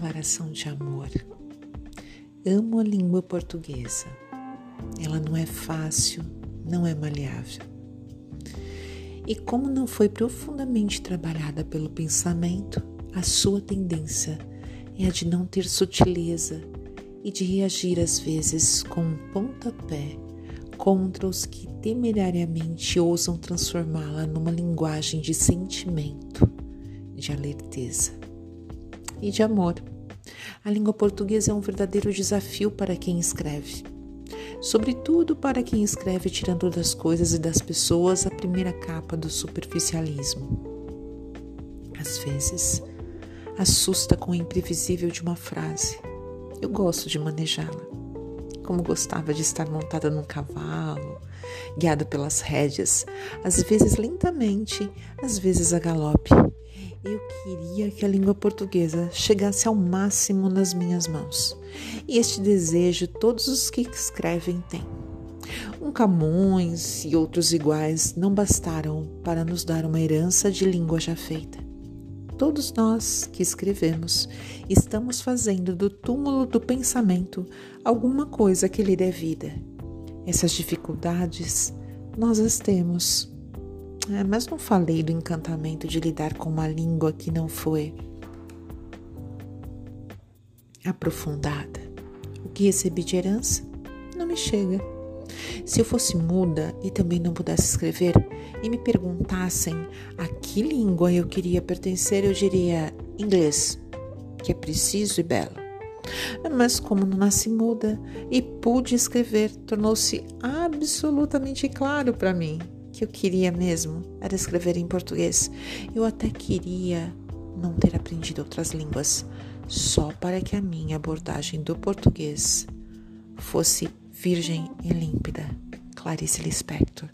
declaração de amor. Amo a língua portuguesa. Ela não é fácil, não é maleável. E como não foi profundamente trabalhada pelo pensamento, a sua tendência é a de não ter sutileza e de reagir às vezes com um pontapé contra os que temerariamente ousam transformá-la numa linguagem de sentimento, de alerteza e de amor. A língua portuguesa é um verdadeiro desafio para quem escreve. Sobretudo para quem escreve tirando das coisas e das pessoas a primeira capa do superficialismo. Às vezes, assusta com o imprevisível de uma frase. Eu gosto de manejá-la. Como gostava de estar montada num cavalo, guiada pelas rédeas, às vezes lentamente, às vezes a galope, eu queria que a língua portuguesa chegasse ao máximo nas minhas mãos. E este desejo todos os que escrevem têm. Um Camões e outros iguais não bastaram para nos dar uma herança de língua já feita. Todos nós que escrevemos estamos fazendo do túmulo do pensamento alguma coisa que lhe dê vida. Essas dificuldades nós as temos é, mas não falei do encantamento de lidar com uma língua que não foi aprofundada. O que recebi de herança não me chega. Se eu fosse muda e também não pudesse escrever e me perguntassem a que língua eu queria pertencer, eu diria inglês, que é preciso e belo. Mas como não nasci muda e pude escrever, tornou-se absolutamente claro para mim que eu queria mesmo era escrever em português. Eu até queria não ter aprendido outras línguas, só para que a minha abordagem do português fosse virgem e límpida. Clarice Lispector.